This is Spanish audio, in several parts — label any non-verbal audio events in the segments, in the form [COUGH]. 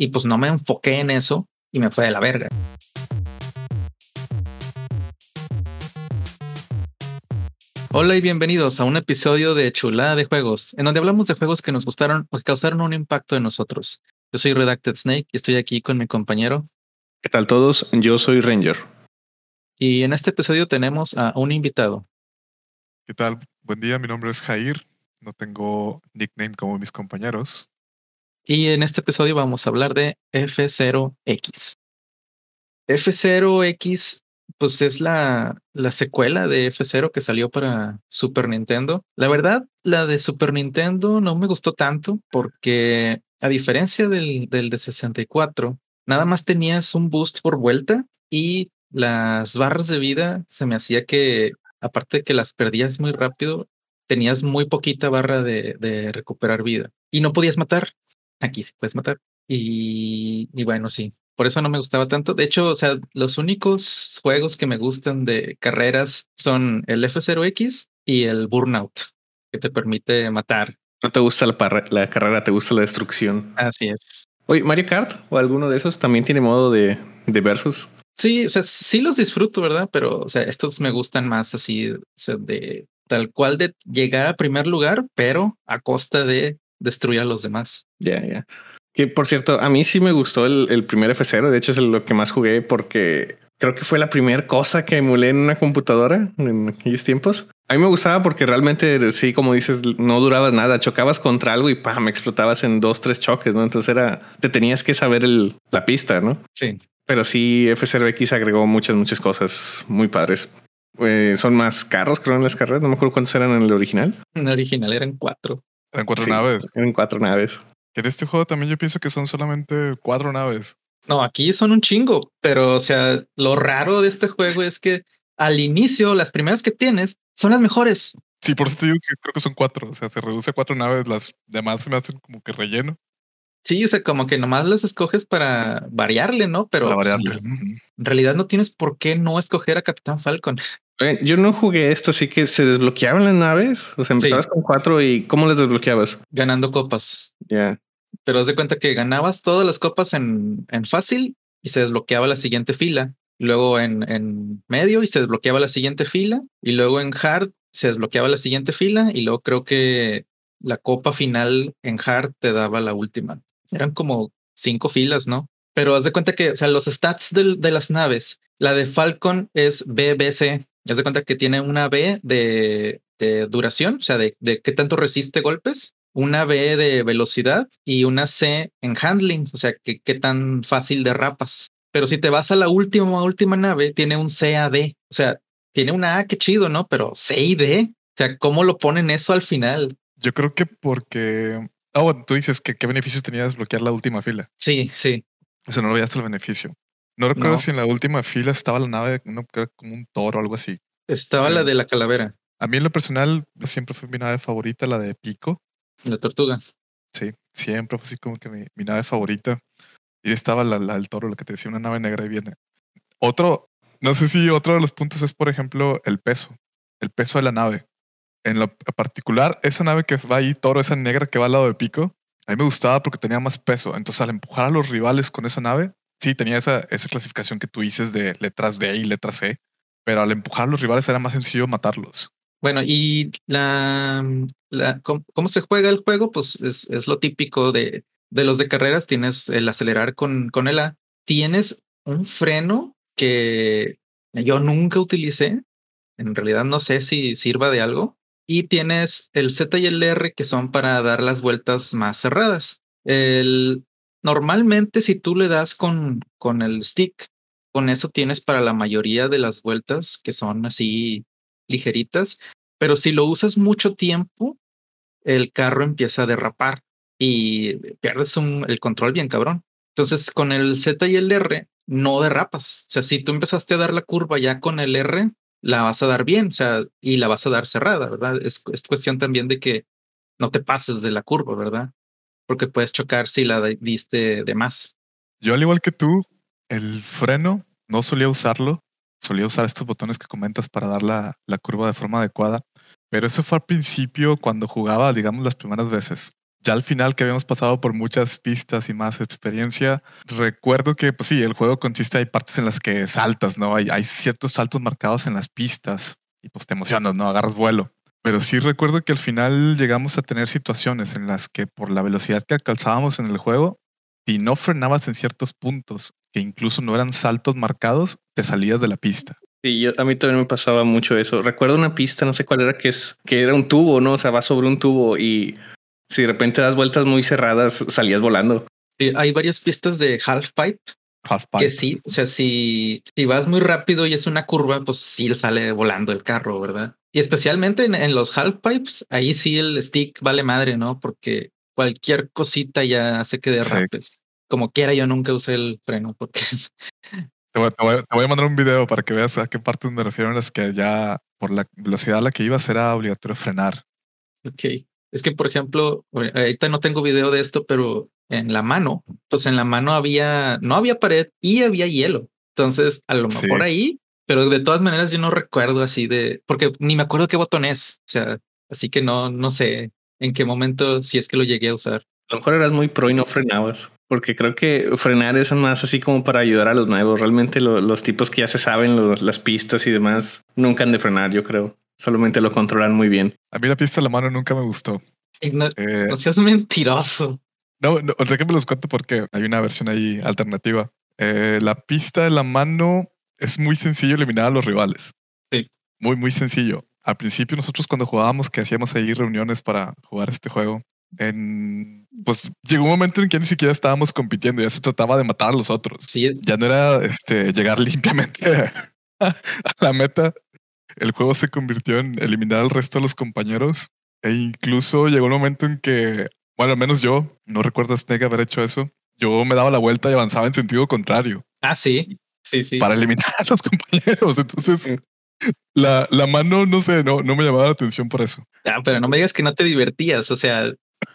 y pues no me enfoqué en eso y me fue de la verga. Hola y bienvenidos a un episodio de Chulada de Juegos, en donde hablamos de juegos que nos gustaron o que causaron un impacto en nosotros. Yo soy Redacted Snake y estoy aquí con mi compañero. ¿Qué tal todos? Yo soy Ranger. Y en este episodio tenemos a un invitado. ¿Qué tal? Buen día, mi nombre es Jair. No tengo nickname como mis compañeros. Y en este episodio vamos a hablar de F0X. F0X pues es la, la secuela de F0 que salió para Super Nintendo. La verdad, la de Super Nintendo no me gustó tanto porque a diferencia del, del de 64, nada más tenías un boost por vuelta y las barras de vida se me hacía que, aparte de que las perdías muy rápido, tenías muy poquita barra de, de recuperar vida y no podías matar. Aquí sí puedes matar. Y, y bueno, sí, por eso no me gustaba tanto. De hecho, o sea, los únicos juegos que me gustan de carreras son el F0X y el Burnout, que te permite matar. No te gusta la, la carrera, te gusta la destrucción. Así es. Oye, Mario Kart o alguno de esos también tiene modo de, de versus. Sí, o sea, sí los disfruto, ¿verdad? Pero, o sea, estos me gustan más así, o sea, de tal cual de llegar a primer lugar, pero a costa de destruir a los demás. Ya, ya. Que por cierto, a mí sí me gustó el, el primer F0. De hecho, es lo que más jugué porque creo que fue la primera cosa que emulé en una computadora en aquellos tiempos. A mí me gustaba porque realmente, sí, como dices, no durabas nada. Chocabas contra algo y ¡pam! explotabas en dos, tres choques, ¿no? Entonces era, te tenías que saber el, la pista, ¿no? Sí. Pero sí, F0X agregó muchas, muchas cosas muy padres. Eh, son más carros, creo, en las carreras. No me acuerdo cuántos eran en el original. En el original eran cuatro. Eran cuatro sí, naves. Eran cuatro naves. En este juego también yo pienso que son solamente cuatro naves. No, aquí son un chingo, pero o sea, lo raro de este juego es que al inicio, las primeras que tienes son las mejores. Sí, por eso te digo que creo que son cuatro. O sea, se reduce a cuatro naves, las demás se me hacen como que relleno. Sí, o sea, como que nomás las escoges para variarle, ¿no? Pero para variarle. en realidad no tienes por qué no escoger a Capitán Falcon. Yo no jugué esto, así que se desbloqueaban las naves. O sea, empezabas sí. con cuatro y ¿cómo las desbloqueabas? Ganando copas. Ya. Yeah. Pero haz de cuenta que ganabas todas las copas en, en fácil y se desbloqueaba la siguiente fila. Luego en, en medio y se desbloqueaba la siguiente fila. Y luego en hard se desbloqueaba la siguiente fila. Y luego creo que la copa final en hard te daba la última. Eran como cinco filas, ¿no? Pero haz de cuenta que, o sea, los stats de, de las naves, la de Falcon es BBC. Haz de cuenta que tiene una B de, de duración, o sea, de, de qué tanto resiste golpes, una B de velocidad y una C en handling, o sea, que qué tan fácil derrapas. Pero si te vas a la última, última nave, tiene un CAD, o sea, tiene una A, qué chido, ¿no? Pero C y D, o sea, ¿cómo lo ponen eso al final? Yo creo que porque... Ah, bueno, tú dices que qué beneficio tenía desbloquear la última fila. Sí, sí. O sea, no lo veías el beneficio. No recuerdo no. si en la última fila estaba la nave, no, como un toro o algo así. Estaba Pero, la de la calavera. A mí en lo personal siempre fue mi nave favorita, la de Pico. La tortuga. Sí, siempre fue así como que mi, mi nave favorita. Y estaba la, la, el toro, lo que te decía, una nave negra y viene. Otro, no sé si otro de los puntos es, por ejemplo, el peso. El peso de la nave. En lo particular, esa nave que va ahí, toro, esa negra que va al lado de Pico, a mí me gustaba porque tenía más peso. Entonces, al empujar a los rivales con esa nave, sí, tenía esa, esa clasificación que tú dices de letras D y letras C, pero al empujar a los rivales era más sencillo matarlos. Bueno, y la, la ¿cómo, ¿cómo, se juega el juego? Pues es, es, lo típico de, de los de carreras. Tienes el acelerar con, con el A. Tienes un freno que yo nunca utilicé. En realidad no sé si sirva de algo. Y tienes el Z y el R que son para dar las vueltas más cerradas. El, normalmente si tú le das con, con el stick, con eso tienes para la mayoría de las vueltas que son así ligeritas, pero si lo usas mucho tiempo, el carro empieza a derrapar y pierdes un, el control bien cabrón. Entonces con el Z y el R no derrapas. O sea, si tú empezaste a dar la curva ya con el R, la vas a dar bien, o sea, y la vas a dar cerrada, ¿verdad? Es, es cuestión también de que no te pases de la curva, ¿verdad? Porque puedes chocar si la diste de más. Yo, al igual que tú, el freno no solía usarlo. Solía usar estos botones que comentas para dar la, la curva de forma adecuada. Pero eso fue al principio cuando jugaba, digamos, las primeras veces. Ya al final que habíamos pasado por muchas pistas y más experiencia, recuerdo que, pues sí, el juego consiste, hay partes en las que saltas, ¿no? Hay, hay ciertos saltos marcados en las pistas y pues te emocionas, ¿no? Agarras vuelo. Pero sí recuerdo que al final llegamos a tener situaciones en las que por la velocidad que alcanzábamos en el juego, si no frenabas en ciertos puntos, que incluso no eran saltos marcados, te salías de la pista. Sí, yo, a mí también me pasaba mucho eso. Recuerdo una pista, no sé cuál era, que es que era un tubo, ¿no? O sea, va sobre un tubo y si de repente das vueltas muy cerradas, salías volando. Sí, hay varias pistas de half pipe. Half Que pipe. sí, o sea, si, si vas muy rápido y es una curva, pues sí sale volando el carro, ¿verdad? Y especialmente en, en los half pipes, ahí sí el stick vale madre, ¿no? Porque cualquier cosita ya hace que Sí. derrapes. Como quiera, yo nunca usé el freno porque Te voy, te voy- te voy a mandar un video para que veas a qué partes me refiero en las que ya por la velocidad a la que ibas era obligatorio frenar. Ok. Es que, por ejemplo, ahor- ahorita no tengo video de esto, pero en la mano, pues en la mano había, no había pared y había hielo. Entonces, a lo Sí. mejor ahí, pero de todas maneras yo no recuerdo así de, porque ni me acuerdo qué botón es. O sea, así que no, no sé en qué momento, si es que lo llegué a usar. A lo mejor eras muy pro y no frenabas, porque creo que frenar es más así como para ayudar a los nuevos. Realmente lo- los tipos que ya se saben, los- las pistas y demás, nunca han de frenar, yo creo. Solamente lo controlan muy bien. A mí la pista de la mano nunca me gustó. No, Eh, no seas mentiroso. no, no, déjenme los cuento porque hay una versión ahí alternativa. Eh, la pista de la mano es muy sencillo eliminar a los rivales. Sí. Muy, muy sencillo. Al principio nosotros cuando jugábamos, que hacíamos ahí reuniones para jugar este juego, en, pues llegó un momento en que ni siquiera estábamos compitiendo, ya se trataba de matar a los otros. Sí, Ya no era este, llegar [LAUGHS] limpiamente a la meta. El juego se convirtió en eliminar al resto de los compañeros. E incluso llegó un momento en que, bueno, al menos yo, no recuerdo a Snake haber hecho eso. Yo me daba la vuelta y avanzaba en sentido contrario ah, sí, sí, sí. para eliminar a los [LAUGHS] compañeros. Entonces, Sí. la, la mano, no sé, no, no me llamaba la atención por eso. Ah, pero no me digas que no te divertías. O sea,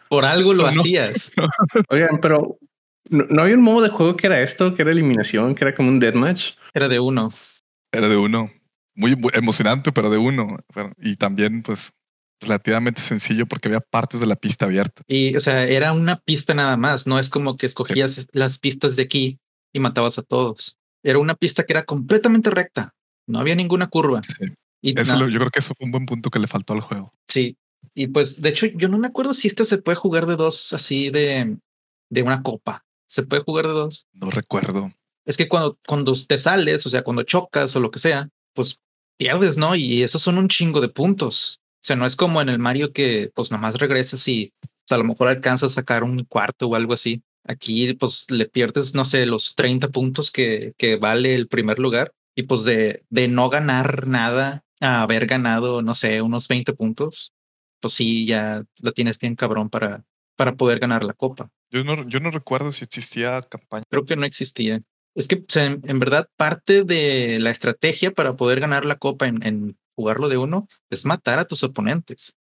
por algo lo No. hacías. [LAUGHS] Oigan, pero ¿no, no había un modo de juego que era esto, que era eliminación, que era como un deathmatch? Era de uno. Era de uno. Muy bu- emocionante, pero de uno. Bueno, Y también, pues, relativamente sencillo porque había partes de la pista abierta. Y, o sea, era una pista nada más. No es como que escogías las pistas de aquí y matabas a todos. Era una pista que era completamente recta. No había ninguna curva. Sí. Y Eso lo- yo creo que eso fue un buen punto que le faltó al juego. sí. Y pues, de hecho, yo no me acuerdo si este se puede jugar de dos así de, de una copa. Se puede jugar de dos. No recuerdo. Es que cuando, cuando te sales, o sea, cuando chocas o lo que sea, pues pierdes, ¿no? Y esos son un chingo de puntos. O sea, no es como en el Mario que pues nomás regresas y pues, a lo mejor alcanzas a sacar un cuarto o algo así. Aquí pues le pierdes, no sé, los 30 puntos que, que vale el primer lugar y pues de, de no ganar nada a haber ganado, no sé, unos 20 puntos, pues sí, ya lo tienes bien cabrón para, para poder ganar la copa. Yo no, yo no recuerdo si existía campaña. Creo que no existía. Es que o sea, en, en verdad parte de la estrategia para poder ganar la copa en, en jugarlo de uno es matar a tus oponentes.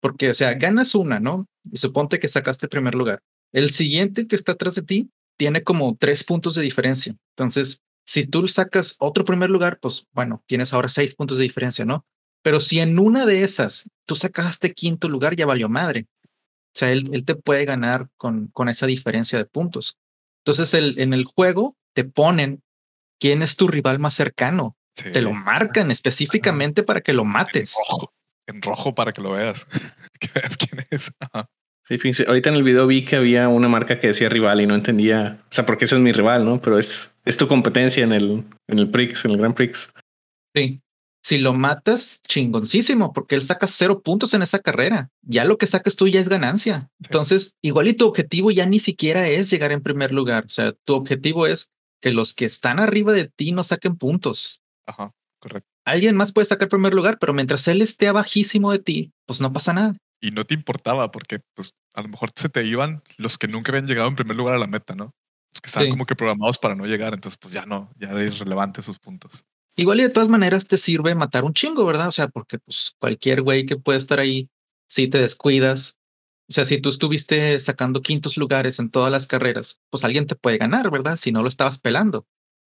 Porque, o sea, ganas una, ¿no? Y suponte que sacaste primer lugar. El siguiente que está atrás de ti tiene como tres puntos de diferencia. Entonces, si tú sacas otro primer lugar, pues bueno, tienes ahora seis puntos de diferencia, ¿no? Pero si en una de esas tú sacaste quinto lugar, ya valió madre. O sea, él, él te puede ganar con, con esa diferencia de puntos. Entonces, el, en el juego te ponen quién es tu rival más cercano. Sí, Te lo marcan específicamente para que lo en mates. rojo. En rojo para que lo veas. [LAUGHS] que veas quién es. Ajá. Sí, fíjense, ahorita en el video vi que había una marca que decía rival y no entendía, o sea, porque ese es mi rival, ¿no? Pero es, es tu competencia en el, en el Prix, en el Grand Prix. Sí. Si lo matas, chingoncísimo, porque él saca cero puntos en esa carrera. Ya lo que saques tú ya es ganancia. Entonces, igual y tu objetivo ya ni siquiera es llegar en primer lugar. O sea, tu objetivo es que los que están arriba de ti no saquen puntos. Ajá, correcto. Alguien más puede sacar primer lugar, pero mientras él esté abajísimo de ti, pues no pasa nada. Y no te importaba porque, pues, a lo mejor se te iban los que nunca habían llegado en primer lugar a la meta, ¿no? Los que estaban Sí. como que programados para no llegar. Entonces, pues ya no, ya es relevante sus puntos. Igual y de todas maneras te sirve matar un chingo, ¿verdad? O sea, porque pues cualquier güey que puede estar ahí, si te descuidas, o sea, si tú estuviste sacando quintos lugares en todas las carreras, pues alguien te puede ganar, ¿verdad? Si no lo estabas pelando.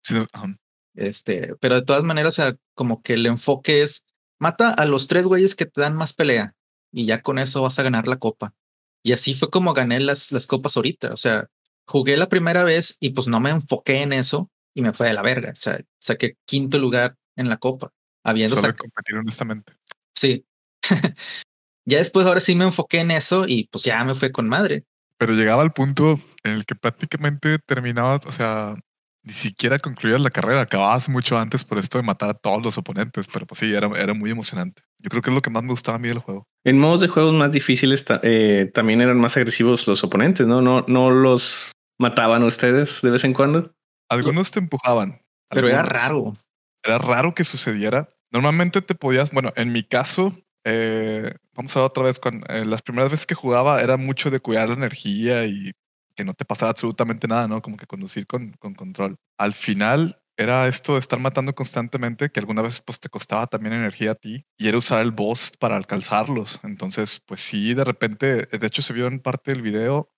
Sí. Este, pero de todas maneras, o sea, como que el enfoque es mata a los tres güeyes que te dan más pelea y ya con eso vas a ganar la copa. Y así fue como gané las, las copas ahorita. O sea, jugué la primera vez y pues no me enfoqué en eso y me fue de la verga. O sea, saqué quinto lugar en la copa. Habiendo Solo competir honestamente. Sí. [LAUGHS] ya después ahora sí me enfoqué en eso y pues ya me fue con madre. Pero llegaba al punto en el que prácticamente terminabas, o sea, ni siquiera concluías la carrera, acababas mucho antes por esto de matar a todos los oponentes, pero pues sí, era, era muy emocionante. Yo creo que es lo que más me gustaba a mí del juego. En modos de juegos más difíciles eh, también eran más agresivos los oponentes, ¿no? ¿no? No los mataban ustedes de vez en cuando. Algunos te empujaban. Pero era raro. Era raro que sucediera. Normalmente te podías, bueno, en mi caso, eh, vamos a ver otra vez, eh, las primeras veces que jugaba era mucho de cuidar la energía y que no te pasara absolutamente nada, ¿no? Como que conducir con, con control. Al final era esto de estar matando constantemente, que alguna vez pues te costaba también energía a ti, y era usar el boss para alcanzarlos. Entonces, pues sí, de repente, de hecho se vio en parte del video,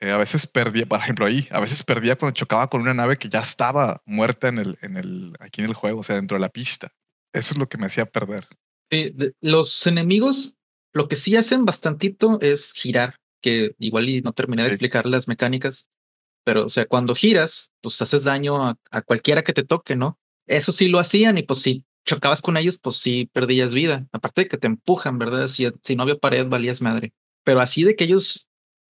eh, a veces perdía, por ejemplo ahí, a veces perdía cuando chocaba con una nave que ya estaba muerta en el, en el, aquí en el juego, o sea, dentro de la pista. Eso es lo que me hacía perder. Sí, los enemigos lo que sí hacen bastantito es girar, que igual y no terminé de explicar las mecánicas, pero o sea, cuando giras, pues haces daño a, cualquiera que te toque, ¿no? Eso sí lo hacían y pues si chocabas con ellos, pues sí perdías vida. Aparte de que te empujan, ¿verdad? Si, si no había pared, valías madre. Pero así de que ellos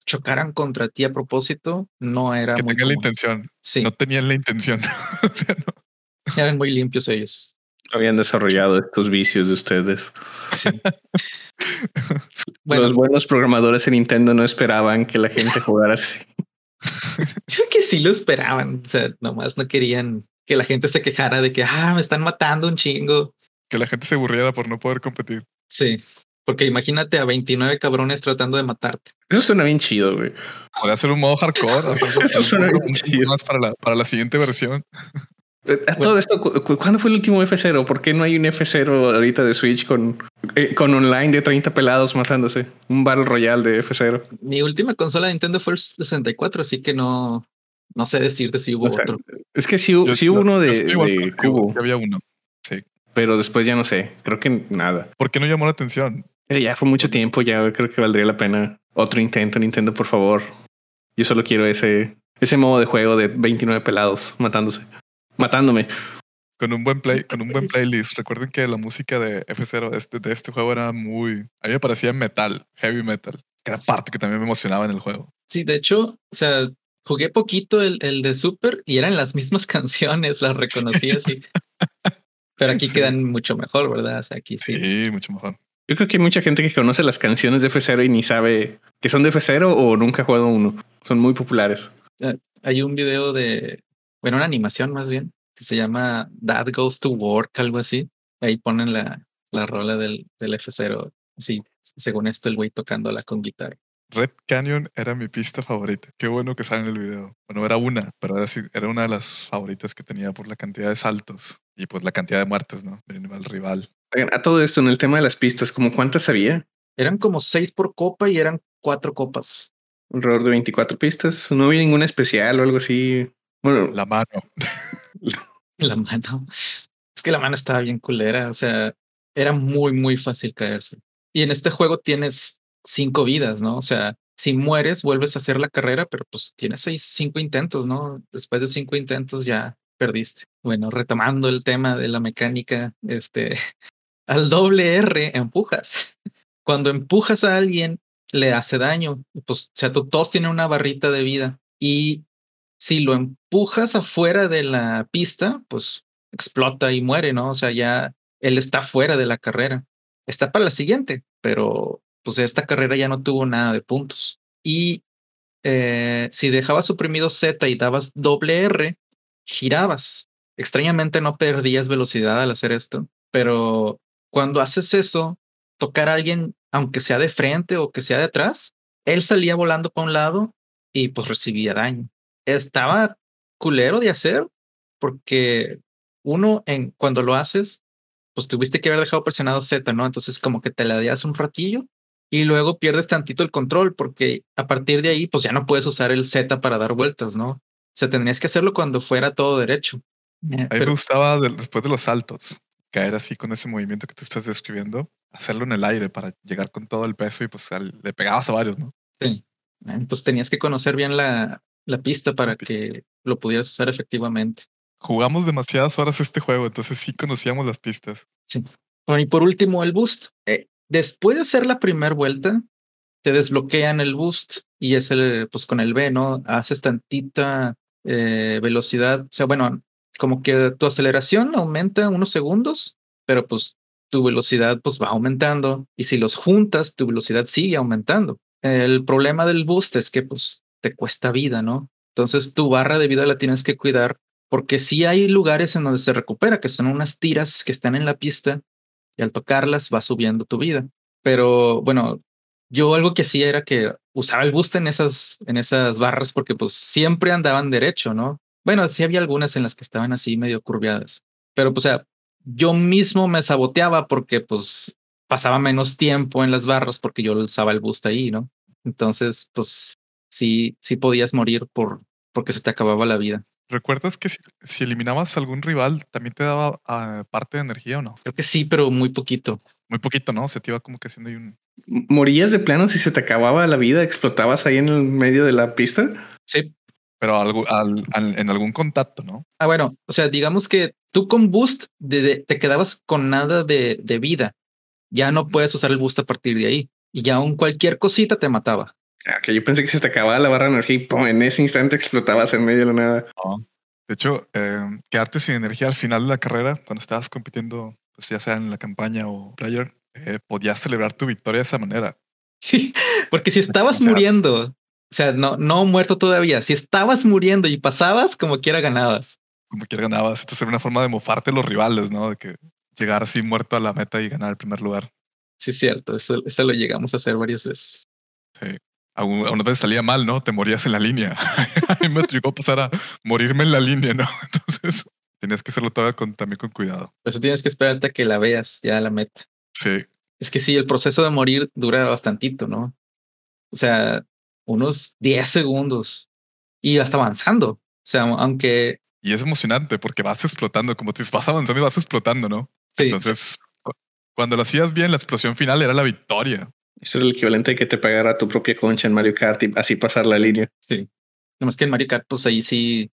chocaran contra ti a propósito, no era. Que tengan la intención. Sí. No tenían la intención. [LAUGHS] o sea, no. Eran muy limpios ellos habían desarrollado estos vicios de ustedes. [LAUGHS] Los buenos programadores en Nintendo no esperaban que la gente jugara así. [LAUGHS] Yo sé que sí lo esperaban, o sea, nomás no querían que la gente se quejara de que, ah, me están matando un chingo. Que la gente se aburriera por no poder competir. Sí, porque imagínate a 29 cabrones tratando de matarte. Eso suena bien chido, güey. Podría ser un modo hardcore. [LAUGHS] Eso suena bien chido. Más para la, para la siguiente versión. Eh, todo esto, ¿cuándo fue el último F0? ¿Por qué no hay un F0 ahorita de Switch con, eh, con online de 30 pelados matándose? Un Battle Royale de F0. Mi última consola de Nintendo fue el 64, así que no, no sé decirte si hubo otro. Es que sí, hubo uno de, de Cubo. había uno. Sí. Pero después ya no sé. Creo que nada. ¿Por qué no llamó la atención? Pero ya fue mucho tiempo. Ya creo que valdría la pena otro intento. Nintendo, por favor. Yo solo quiero ese, ese modo de juego de 29 pelados matándose matándome. Con un buen play, con un buen playlist. Recuerden que la música de F0 este, de este juego era muy. A mí me parecía metal, heavy metal. Que era parte que también me emocionaba en el juego. Sí, de hecho, o sea, jugué poquito el, el de Super y eran las mismas [LAUGHS] canciones, las reconocí así. [LAUGHS] Pero aquí quedan mucho mejor, ¿verdad? O sea, aquí sí. Sí, mucho mejor. Yo creo que hay mucha gente que conoce las canciones de F0 y ni sabe que son de F0 o nunca ha jugado uno. Son muy populares. Ah, hay un video de, bueno, una animación más bien, que se llama That Goes to Work, algo así. Ahí ponen la, la rola del, del F0. Sí, según esto, el güey tocándola con guitarra. Red Canyon era mi pista favorita. Qué bueno que sale en el video. Bueno, era una, pero era, era una de las favoritas que tenía por la cantidad de saltos y pues la cantidad de muertes, ¿no? Del animal rival. A todo esto, en el tema de las pistas, ¿cómo cuántas había? Eran como seis por copa y eran cuatro copas. Alrededor de 24 pistas. No había ninguna especial o algo así. Bueno, la mano. [LAUGHS] la mano. Es que la mano estaba bien culera. O sea, era muy, muy fácil caerse. Y en este juego tienes cinco vidas, ¿no? O sea, si mueres, vuelves a hacer la carrera, pero pues tienes seis, cinco intentos, ¿no? Después de cinco intentos ya perdiste. Bueno, retomando el tema de la mecánica, este, [LAUGHS] al doble R empujas. [LAUGHS] Cuando empujas a alguien, le hace daño. Pues, o sea, todos tienen una barrita de vida y si lo empujas afuera de la pista, pues explota y muere, ¿no? O sea, ya él está fuera de la carrera. Está para la siguiente, pero pues esta carrera ya no tuvo nada de puntos. Y eh, si dejabas suprimido Z y dabas doble R, girabas. Extrañamente no perdías velocidad al hacer esto, pero cuando haces eso, tocar a alguien, aunque sea de frente o que sea de atrás, él salía volando para un lado y pues recibía daño estaba culero de hacer porque uno, en, cuando lo haces, pues tuviste que haber dejado presionado Z, ¿no? Entonces como que te la das un ratillo y luego pierdes tantito el control porque a partir de ahí, pues ya no puedes usar el Z para dar vueltas, ¿no? O sea, tendrías que hacerlo cuando fuera todo derecho. Eh, a mí me gustaba después de los saltos, caer así con ese movimiento que tú estás describiendo, hacerlo en el aire para llegar con todo el peso y pues le pegabas a varios, ¿no? Sí. Pues tenías que conocer bien la, la pista para que lo pudieras usar efectivamente. Jugamos demasiadas horas este juego, entonces sí conocíamos las pistas. Sí. Bueno, y por último, el boost. Eh, después de hacer la primera vuelta, te desbloquean el boost y es el, pues con el B, ¿no? Haces tantita eh, velocidad. O sea, bueno, como que tu aceleración aumenta unos segundos, pero pues tu velocidad pues va aumentando y si los juntas, tu velocidad sigue aumentando. El problema del boost es que pues te cuesta vida, ¿no? Entonces tu barra de vida la tienes que cuidar porque sí hay lugares en donde se recupera, que son unas tiras que están en la pista y al tocarlas va subiendo tu vida. Pero bueno, yo algo que hacía era que usaba el boost en esas, en esas barras porque pues siempre andaban derecho, ¿no? Bueno, sí había algunas en las que estaban así medio curviadas, pero pues o sea, yo mismo me saboteaba porque pues pasaba menos tiempo en las barras porque yo usaba el boost ahí, ¿no? Entonces, pues sí, sí podías morir por porque se te acababa la vida. ¿Recuerdas que si, eliminabas a algún rival también te daba ah, parte de energía o no? Creo que sí, pero muy poquito. Muy poquito, ¿no? Se te iba como que haciendo ahí un... ¿Morías de plano si se te acababa la vida? ¿Explotabas ahí en el medio de la pista? Sí. Pero algo, en algún contacto, ¿no? Ah, bueno, o sea, digamos que tú con boost te quedabas con nada de, de vida. Ya no puedes usar el boost a partir de ahí. Y ya aún cualquier cosita te mataba. Ah, que yo pensé que se te acababa la barra de energía y en ese instante explotabas en medio de la nada. De hecho, eh, quedarte sin energía al final de la carrera, cuando estabas compitiendo, pues ya sea en la campaña o player, eh, podías celebrar tu victoria de esa manera. Sí, porque si estabas muriendo, o sea, no, no muerto todavía, si estabas muriendo y pasabas, como quiera ganabas. Como quiera ganabas. Esto era una forma de mofarte los rivales, ¿no? De que llegar así muerto a la meta y ganar el primer lugar. Sí, es cierto. Eso, eso lo llegamos a hacer varias veces. Sí a una vez salía mal, ¿no? Te morías en la línea. [LAUGHS] a mí me llegó a pasar a morirme en la línea, ¿no? [LAUGHS] Entonces tenías que hacerlo con, también con cuidado. Por eso tienes que esperarte a que la veas ya la meta. Sí. Es que sí, el proceso de morir dura bastantito, ¿no? O sea, unos 10 segundos y hasta avanzando. O sea, aunque... Y es emocionante porque vas explotando, como tú dices, vas avanzando y vas explotando, ¿no? Sí. Entonces, cuando lo hacías bien, la explosión final era la victoria. Eso es el equivalente de que te pagara tu propia concha en Mario Kart y así pasar la línea. Sí. Nomás que en Mario Kart, pues ahí sí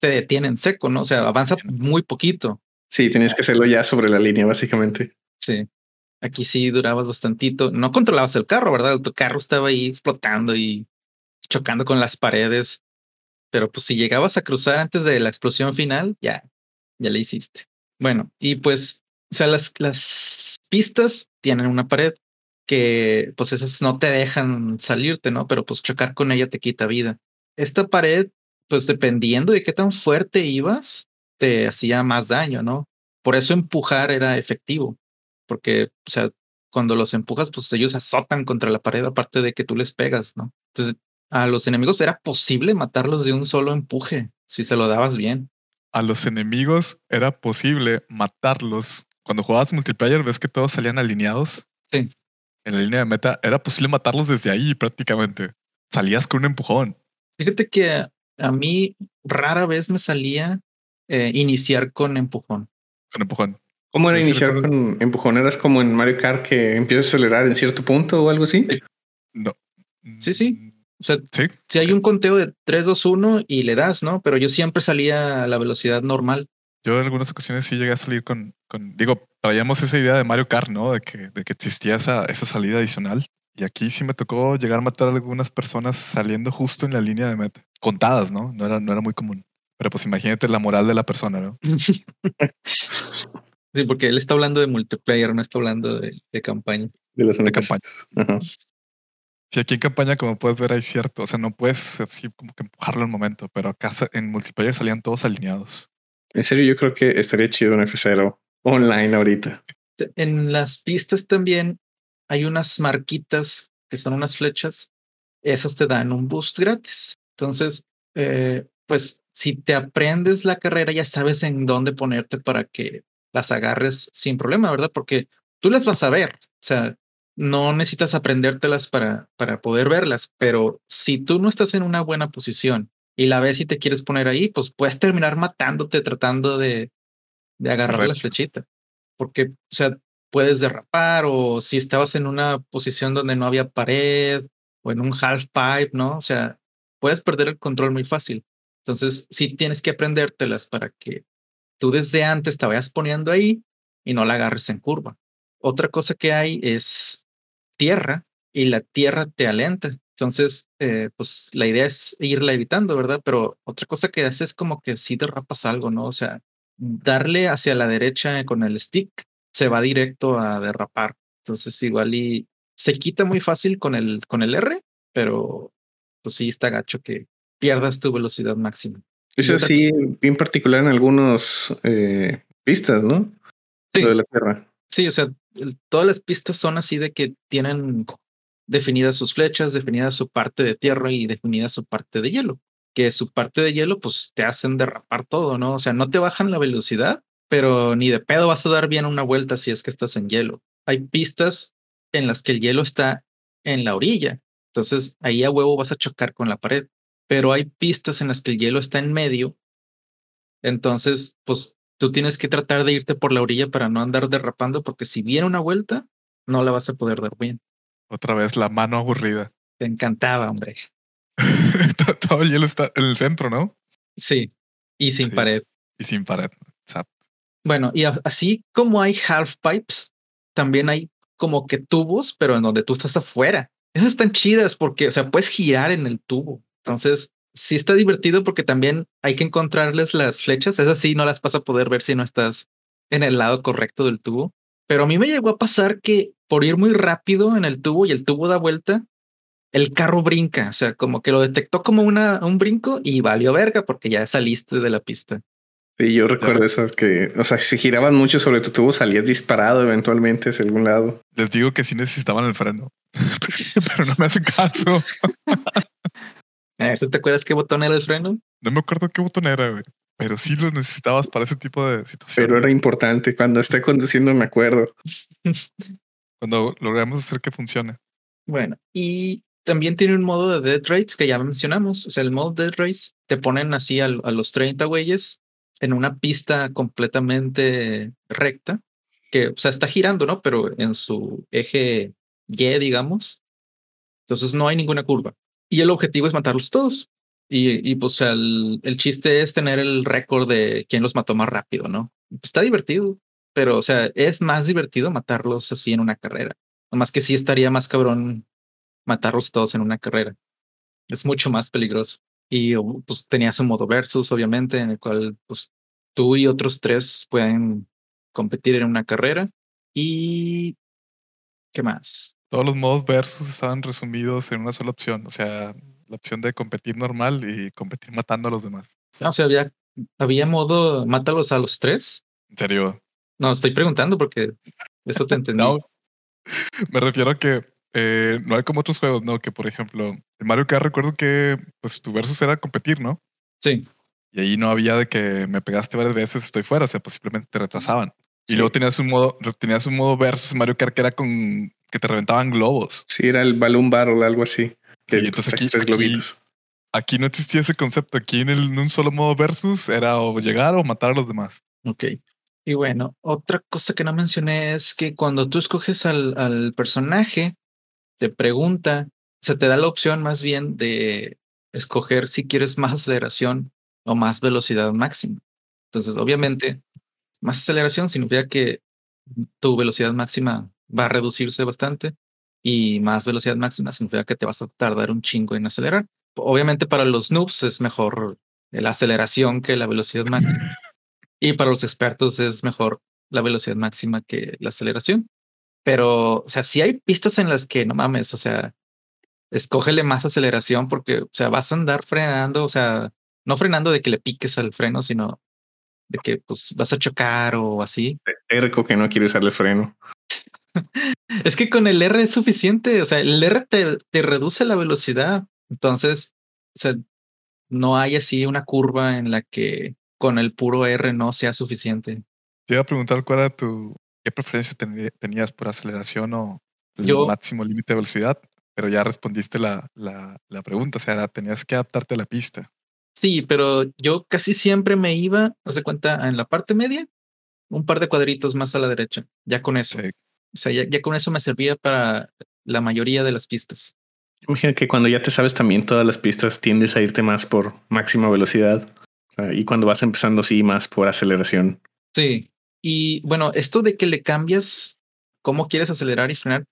te detienen seco, ¿no? O sea, avanza muy poquito. Sí, tenías que hacerlo ya sobre la línea, básicamente. Sí. Aquí sí durabas bastantito. No controlabas el carro, ¿verdad? Tu carro estaba ahí explotando y chocando con las paredes. Pero pues si llegabas a cruzar antes de la explosión final, ya, ya le hiciste. Bueno, y pues, o sea, las, las pistas tienen una pared que pues esas no te dejan salirte, ¿no? Pero pues chocar con ella te quita vida. Esta pared, pues dependiendo de qué tan fuerte ibas, te hacía más daño, ¿no? Por eso empujar era efectivo, porque, o sea, cuando los empujas, pues ellos azotan contra la pared, aparte de que tú les pegas, ¿no? Entonces, a los enemigos era posible matarlos de un solo empuje, si se lo dabas bien. A los enemigos era posible matarlos. Cuando jugabas multiplayer, ves que todos salían alineados. Sí en la línea de meta, era posible matarlos desde ahí prácticamente. Salías con un empujón. Fíjate que a mí rara vez me salía eh, iniciar con empujón. Con empujón. ¿Cómo era iniciar con empujón? ¿Eras como en Mario Kart que empiezas a acelerar en cierto punto o algo así? No. Sí, sí. O sea, si hay un conteo de 3, 2, 1 y le das, ¿no? Pero yo siempre salía a la velocidad normal. Yo en algunas ocasiones sí llegué a salir con, con digo, traíamos esa idea de Mario Kart, ¿no? De que, de que existía esa, esa salida adicional. Y aquí sí me tocó llegar a matar a algunas personas saliendo justo en la línea de meta. Contadas, ¿no? No era, no era muy común. Pero pues imagínate la moral de la persona, ¿no? [LAUGHS] sí, porque él está hablando de multiplayer, no está hablando de, de campaña. De, los de campaña. Sí, aquí en campaña, como puedes ver, hay cierto. O sea, no puedes así como que empujarlo al momento, pero acá en multiplayer salían todos alineados. En serio, yo creo que estaría chido un F0 online ahorita. En las pistas también hay unas marquitas que son unas flechas. Esas te dan un boost gratis. Entonces, eh, pues si te aprendes la carrera, ya sabes en dónde ponerte para que las agarres sin problema, ¿verdad? Porque tú las vas a ver. O sea, no necesitas aprendértelas para, para poder verlas, pero si tú no estás en una buena posición y la ves y te quieres poner ahí, pues puedes terminar matándote tratando de, de agarrar la flechita. Porque, o sea, puedes derrapar o si estabas en una posición donde no había pared o en un half pipe, ¿no? O sea, puedes perder el control muy fácil. Entonces, sí tienes que aprendértelas para que tú desde antes te vayas poniendo ahí y no la agarres en curva. Otra cosa que hay es tierra y la tierra te alenta. Entonces, eh, pues la idea es irla evitando, ¿verdad? Pero otra cosa que haces es como que si derrapas algo, ¿no? O sea, darle hacia la derecha con el stick se va directo a derrapar. Entonces, igual y se quita muy fácil con el, con el R, pero pues sí está gacho que pierdas tu velocidad máxima. Eso sí, en particular en algunas eh, pistas, ¿no? Sí. de la tierra. Sí, o sea, todas las pistas son así de que tienen definidas sus flechas, definida su parte de tierra y definida su parte de hielo. Que su parte de hielo, pues te hacen derrapar todo, ¿no? O sea, no te bajan la velocidad, pero ni de pedo vas a dar bien una vuelta si es que estás en hielo. Hay pistas en las que el hielo está en la orilla, entonces ahí a huevo vas a chocar con la pared, pero hay pistas en las que el hielo está en medio, entonces pues tú tienes que tratar de irte por la orilla para no andar derrapando, porque si viene una vuelta, no la vas a poder dar bien. Otra vez la mano aburrida. Te encantaba, hombre. [LAUGHS] Todo el hielo está en el centro, ¿no? Sí, y sin pared. Y sin pared, exacto. Bueno, y así como hay half pipes, también hay como que tubos, pero en donde tú estás afuera. Esas están chidas porque, o sea, puedes girar en el tubo. Entonces, sí está divertido porque también hay que encontrarles las flechas. Esas sí no las vas a poder ver si no estás en el lado correcto del tubo. Pero a mí me llegó a pasar que por ir muy rápido en el tubo y el tubo da vuelta, el carro brinca. O sea, como que lo detectó como una, un brinco y valió verga porque ya saliste de la pista. Sí, yo recuerdo eso, que, o sea, si giraban mucho sobre tu tubo, salías disparado eventualmente hacia algún lado. Les digo que sí necesitaban el freno, [LAUGHS] pero no me hacen caso. ¿Tú te acuerdas qué botón era el freno? No me acuerdo qué botón era, güey. Pero sí lo necesitabas para ese tipo de situaciones. Pero era importante. Cuando esté conduciendo me acuerdo. Cuando logramos hacer que funcione. Bueno, y también tiene un modo de Dead Race que ya mencionamos. O sea, el modo Dead Race te ponen así a, a los 30 güeyes en una pista completamente recta, que, o sea, está girando, ¿no? Pero en su eje Y, digamos. Entonces no hay ninguna curva. Y el objetivo es matarlos todos. Y, y pues el, el, chiste es tener el récord de quién los mató más rápido, ¿no? Está divertido, pero o sea, es más divertido matarlos así en una carrera. Nomás que sí estaría más cabrón matarlos todos en una carrera. Es mucho más peligroso. Y pues tenías un modo versus, obviamente, en el cual pues tú y otros tres pueden competir en una carrera. Y ¿qué más? Todos los modos versus estaban resumidos en una sola opción. O sea, la opción de competir normal y competir matando a los demás. O sea, había, había modo mátalos a los tres. ¿En serio? No, estoy preguntando porque eso te entendí. no, me refiero a que eh, no hay como otros juegos, ¿no? Que por ejemplo, en Mario Kart recuerdo que pues tu versus era competir, ¿no? Sí. Y ahí no había de que me pegaste varias veces, estoy fuera, o sea, pues simplemente te retrasaban. Y sí. luego tenías un modo, tenías un modo versus Mario Kart que era con que te reventaban globos. Sí, era el balloon barrel, algo así. Sí, entonces aquí, aquí, aquí, no existía ese concepto. Aquí en, el, en, un solo modo versus era o llegar o matar a los demás. Ok. Y bueno, otra cosa que no mencioné es que cuando tú escoges al, al personaje, te pregunta, se te da la opción más bien de escoger si quieres más aceleración o más velocidad máxima. Entonces, obviamente, más aceleración significa que tu velocidad máxima va a reducirse bastante y más velocidad máxima significa que te vas a tardar un chingo en acelerar. Obviamente para los noobs es mejor la aceleración que la velocidad [LAUGHS] máxima. y para los expertos es mejor la velocidad máxima que la aceleración. Pero, o sea, si hay pistas en las que no mames, o sea, escógele más aceleración porque, o sea, vas a andar frenando, o sea, no frenando de que le piques al freno, sino de que pues vas a chocar o así. Terco que no quiere usarle freno. [LAUGHS] es que con el R es suficiente, o sea, el R te, te reduce la velocidad, entonces, o sea, no hay así una curva en la que con el puro R no sea suficiente. Te iba a preguntar cuál era tu, qué preferencia ten, tenías por aceleración o el Yo, máximo límite de velocidad, pero ya respondiste la, la, la pregunta, o sea, tenías que adaptarte a la pista. Sí, pero yo casi siempre me iba, haz de cuenta, en la parte media, un par de cuadritos más a la derecha, ya con eso. Sí. O sea, ya, ya, con eso me servía para la mayoría de las pistas. Imagina que cuando ya te sabes también todas las pistas, tiendes a irte más por máxima velocidad. y cuando vas empezando, sí, más por aceleración. Sí. Y bueno, esto de que le cambias cómo quieres acelerar y frenar,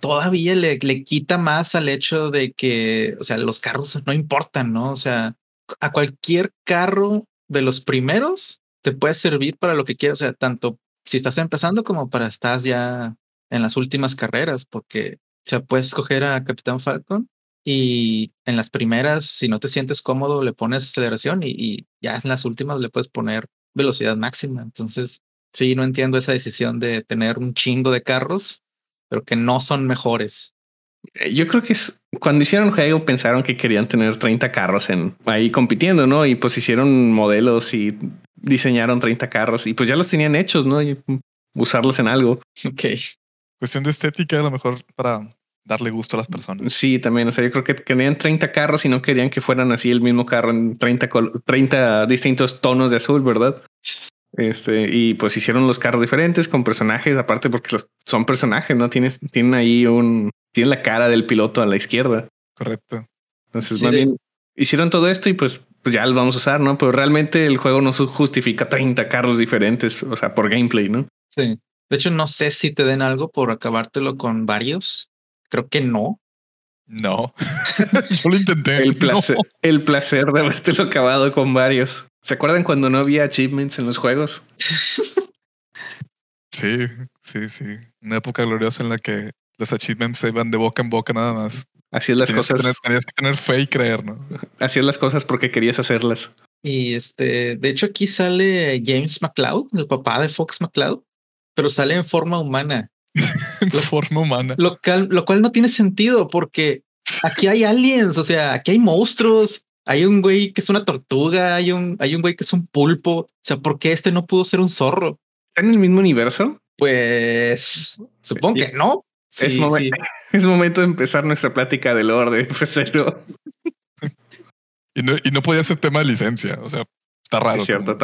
todavía le, le quita más al hecho de que, o sea, los carros no importan, ¿no? O sea, a cualquier carro de los primeros te puede servir para lo que quieras, o sea, tanto si estás empezando como para estás ya en las últimas carreras, porque o sea, puedes escoger a Capitán Falcon y en las primeras, si no te sientes cómodo, le pones aceleración y, y ya en las últimas le puedes poner velocidad máxima. Entonces, sí, no entiendo esa decisión de tener un chingo de carros, pero que no son mejores. Eh, yo creo que es, cuando hicieron juego pensaron que querían tener 30 carros en ahí compitiendo, ¿no? Y pues hicieron modelos y diseñaron 30 carros y pues ya los tenían hechos, ¿no? Y usarlos en algo. Ok. Cuestión de estética, a lo mejor para darle gusto a las personas. Sí, también. O sea, yo creo que querían 30 carros y no querían que fueran así el mismo carro en 30, 30 distintos tonos de azul, ¿verdad? Este, y pues hicieron los carros diferentes con personajes, aparte porque los, son personajes, ¿no? Tienes, tienen ahí un, tiene la cara del piloto a la izquierda. Correcto. Entonces, más bien, hicieron todo esto y pues, pues ya lo vamos a usar, ¿no? Pero realmente el juego no justifica 30 carros diferentes, o sea, por gameplay, ¿no? Sí. De hecho, no sé si te den algo por acabártelo con varios. Creo que no. No, [LAUGHS] yo lo intenté. El placer, el placer de habértelo acabado con varios. ¿Se acuerdan cuando no había achievements en los juegos? [LAUGHS] Sí, sí, sí. Una época gloriosa en la que los achievements se iban de boca en boca nada más. Así es las cosas. tenías que tener fe y creer, ¿no? Así es las cosas porque querías hacerlas. Y este, de hecho, aquí sale James McLeod, el papá de Fox McCloud, pero sale en forma humana. [LAUGHS] en forma humana. Lo cual, lo cual no tiene sentido porque aquí hay aliens, o sea, aquí hay monstruos. Hay un güey que es una tortuga, hay un, hay un güey que es un pulpo. O sea, ¿por qué este no pudo ser un zorro? ¿Está en el mismo universo? Pues supongo que no. [LAUGHS] es, momento de empezar nuestra plática del orden, [LAUGHS] F0. y, no, y no podía ser tema de licencia. O sea, está raro. Es cierto,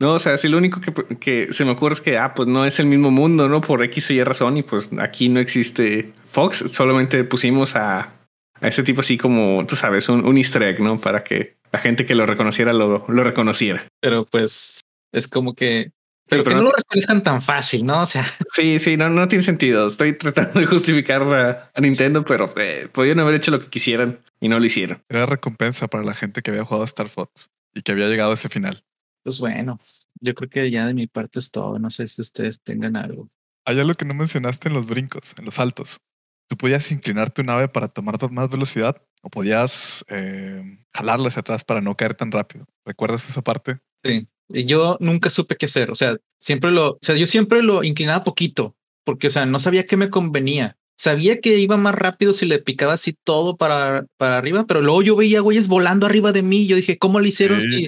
No, o sea, si lo único que, que, se me ocurre es que, ah, pues no es el mismo mundo, ¿no? Por X o Y razón. Y pues aquí no existe Fox. Solamente pusimos a a ese tipo así como, tú sabes, un, un easter egg, ¿no? Para que la gente que lo reconociera lo, lo reconociera. Pero pues es como que... Pero, que no, lo reconozcan tan fácil, ¿no? O sea... [LAUGHS] Sí, sí, no, no tiene sentido. Estoy tratando de justificar a, Nintendo, pero eh, podían haber hecho lo que quisieran y no lo hicieron. Era recompensa para la gente que había jugado a Star Fox y que había llegado a ese final. Pues bueno, yo creo que ya de mi parte es todo. No sé si ustedes tengan algo. Hay algo que no mencionaste en los brincos, en los saltos tú podías inclinar tu nave para tomar más velocidad o podías eh, jalarla hacia atrás para no caer tan rápido. ¿Recuerdas esa parte? Sí. Yo nunca supe qué hacer. O sea, siempre lo, o sea, yo siempre lo inclinaba poquito porque, o sea, no sabía qué me convenía. Sabía que iba más rápido si le picaba así todo para, para arriba, pero luego yo veía güeyes volando arriba de mí. Yo dije, ¿cómo lo hicieron si,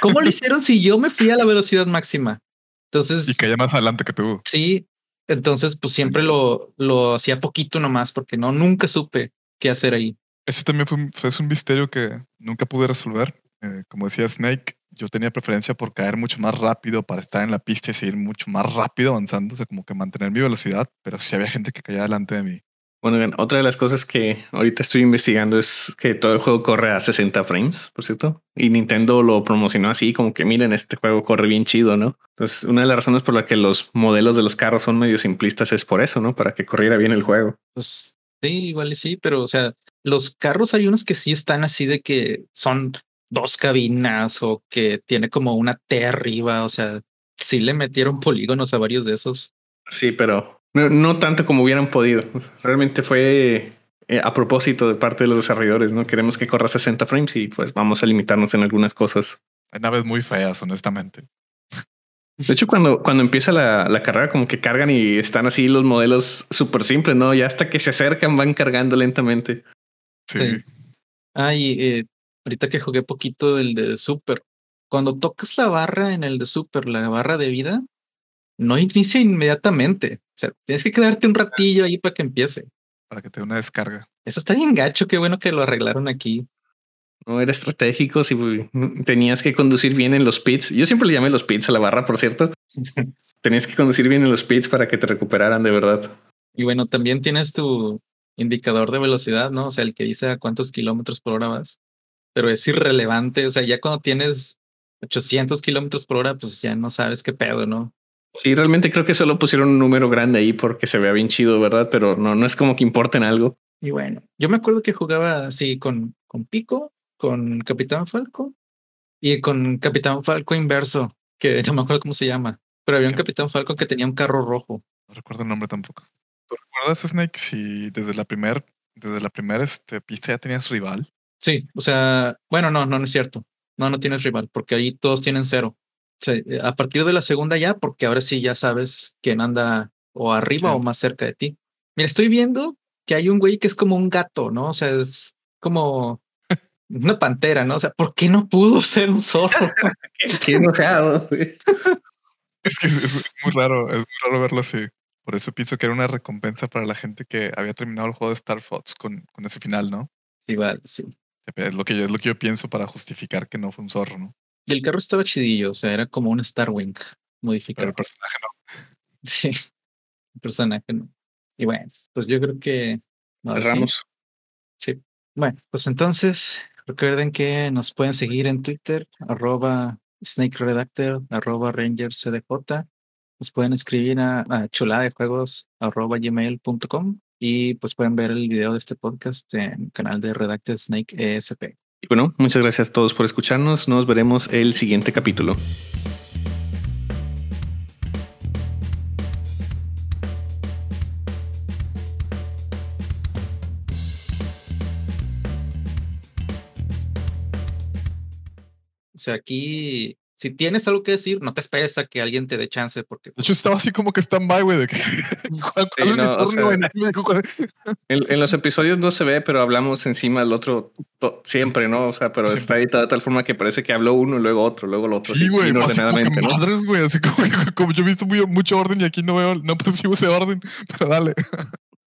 cómo lo hicieron si yo me fui a la velocidad máxima? Entonces. Y caía más adelante que tú. Sí, entonces, pues siempre lo, lo hacía poquito nomás, porque no, nunca supe qué hacer ahí. Ese también fue, fue un misterio que nunca pude resolver. Eh, como decía Snake, yo tenía preferencia por caer mucho más rápido para estar en la pista y seguir mucho más rápido avanzando, o sea, como que mantener mi velocidad, pero sí había gente que caía delante de mí. Bueno, otra de las cosas que ahorita estoy investigando es que todo el juego corre a 60 frames, por cierto. Y Nintendo lo promocionó así, como que miren, este juego corre bien chido, ¿no? Entonces, una de las razones por la que los modelos de los carros son medio simplistas es por eso, ¿no? Para que corriera bien el juego. Pues sí, igual y sí, pero o sea, los carros hay unos que sí están así de que son dos cabinas o que tiene como una T arriba, o sea, sí le metieron polígonos a varios de esos. Sí, pero no, tanto como hubieran podido. Realmente fue eh, a propósito de parte de los desarrolladores, ¿no? Queremos que corra 60 frames y pues vamos a limitarnos en algunas cosas. Hay naves muy feas, honestamente. De hecho, cuando, cuando empieza la, la, carrera, como que cargan y están así los modelos súper simples, ¿no? Ya hasta que se acercan van cargando lentamente. Sí. sí. Ah, y eh, ahorita que jugué poquito el de Super, cuando tocas la barra en el de Super, la barra de vida, no inicia inmediatamente. O sea, tienes que quedarte un ratillo ahí para que empiece. Para que te dé una descarga. Eso está bien gacho, qué bueno que lo arreglaron aquí. No era estratégico si tenías que conducir bien en los pits. Yo siempre le llamé los pits a la barra, por cierto. [LAUGHS] tenías que conducir bien en los pits para que te recuperaran de verdad. Y bueno, también tienes tu, indicador de velocidad, ¿no? O sea, el que dice a cuántos kilómetros por hora vas. Pero es irrelevante. O sea, ya cuando tienes 800 kilómetros por hora, pues ya no sabes qué pedo, ¿no? Sí, realmente creo que solo pusieron un número grande ahí porque se vea bien chido, ¿verdad? Pero no, no es como que importen algo. Y bueno, yo me acuerdo que jugaba así con, con Pico, con Capitán Falco y con Capitán Falco inverso, que no me acuerdo cómo se llama, pero había un Capitán Falco que tenía un carro rojo. No recuerdo el nombre tampoco. ¿Tú recuerdas, Snake, si desde la primera desde la primera este, pista ya tenías rival? Sí, o sea, bueno, no, no, no es cierto. No, no tienes rival, porque ahí todos tienen cero. O sea, a partir de la segunda ya, porque ahora sí ya sabes quién anda o arriba o más cerca de ti. Mira, estoy viendo que hay un güey que es como un gato, ¿no? O sea, es como [LAUGHS] una pantera, ¿no? O sea, ¿por qué no pudo ser un zorro? [LAUGHS] [LAUGHS] qué enojado. es que es, muy raro, es muy raro verlo así. Por eso pienso que era una recompensa para la gente que había terminado el juego de Star Fox con, con ese final, ¿no? Igual, sí. Es lo, que yo, es lo que yo pienso para justificar que no fue un zorro, ¿no? Y el carro estaba chidillo, o sea, era como un Starwing modificado. Pero el personaje no. [LAUGHS] Sí, el personaje no. Y bueno, pues yo creo que... Cerramos. Sí. Bueno, pues entonces recuerden que nos pueden seguir en Twitter, arroba Snake Redactor, arroba Ranger CDJ. Nos pueden escribir a, a de juegos arroba gmail.com y pues pueden ver el video de este podcast en el canal de Redacted Snake ESP. Y bueno, muchas gracias a todos por escucharnos. Nos veremos el siguiente capítulo. O sea, aquí si tienes algo que decir, no te esperes a que alguien te dé chance. Porque, de hecho, estaba así como que stand-by, güey. De que, en, los episodios no se ve, pero hablamos encima del otro siempre, ¿no? O sea, pero está editado de tal forma que parece que habló uno y luego otro, luego el otro. Sí, güey. Ordenadamente, ¿no? Madres, güey. Así como, como yo he visto muy, mucho orden y aquí no veo, no percibo ese orden. [LAUGHS] Pero dale.